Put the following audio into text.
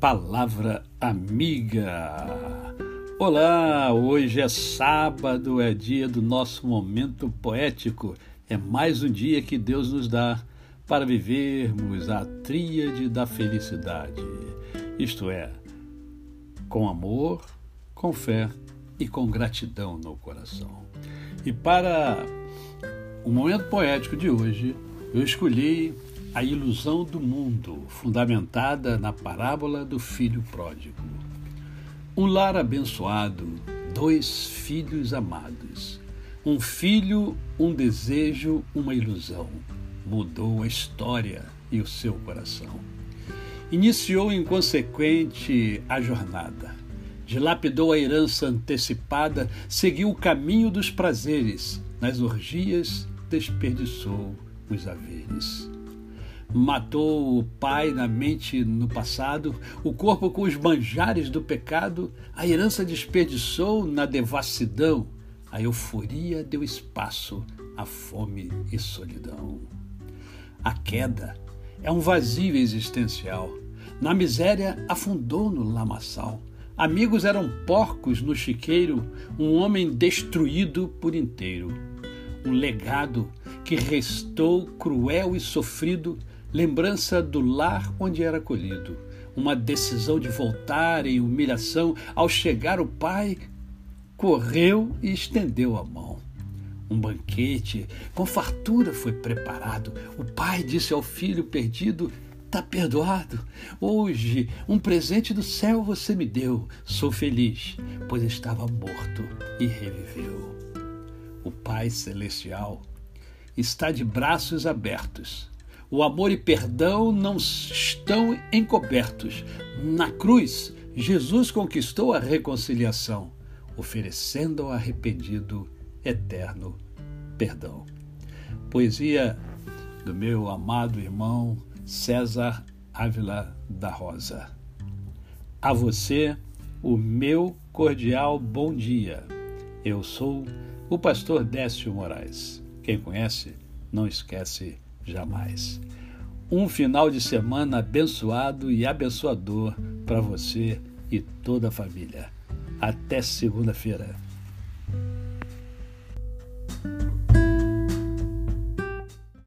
Palavra Amiga. Olá, hoje é sábado, é dia do nosso momento poético. É mais um dia que Deus nos dá para vivermos a tríade da felicidade. Isto é, com amor, com fé e com gratidão no coração. E para o momento poético de hoje, eu escolhi a ilusão do mundo, fundamentada na parábola do filho pródigo. Um lar abençoado, dois filhos amados. Um filho, um desejo, uma ilusão. Mudou a história e o seu coração. Iniciou inconsequente a jornada. Dilapidou a herança antecipada, seguiu o caminho dos prazeres. Nas orgias, desperdiçou os haveres matou o pai na mente no passado, o corpo com os manjares do pecado, a herança desperdiçou na devassidão, a euforia deu espaço à fome e solidão. A queda é um vazio existencial. Na miséria afundou no lamaçal. Amigos eram porcos no chiqueiro, um homem destruído por inteiro. Um legado que restou cruel e sofrido lembrança do lar onde era acolhido, uma decisão de voltar em humilhação. Ao chegar o pai, correu e estendeu a mão. Um banquete com fartura foi preparado. O pai disse ao filho perdido: Está perdoado. Hoje, um presente do céu você me deu. Sou feliz, pois estava morto e reviveu. O Pai Celestial está de braços abertos o amor e perdão não estão encobertos. Na cruz, Jesus conquistou a reconciliação, oferecendo ao arrependido eterno perdão. Poesia do meu amado irmão César Ávila da Rosa. A você, o meu cordial bom dia. Eu sou o pastor Décio Moraes. Quem conhece, não esquece jamais. Um final de semana abençoado e abençoador para você e toda a família. Até segunda-feira.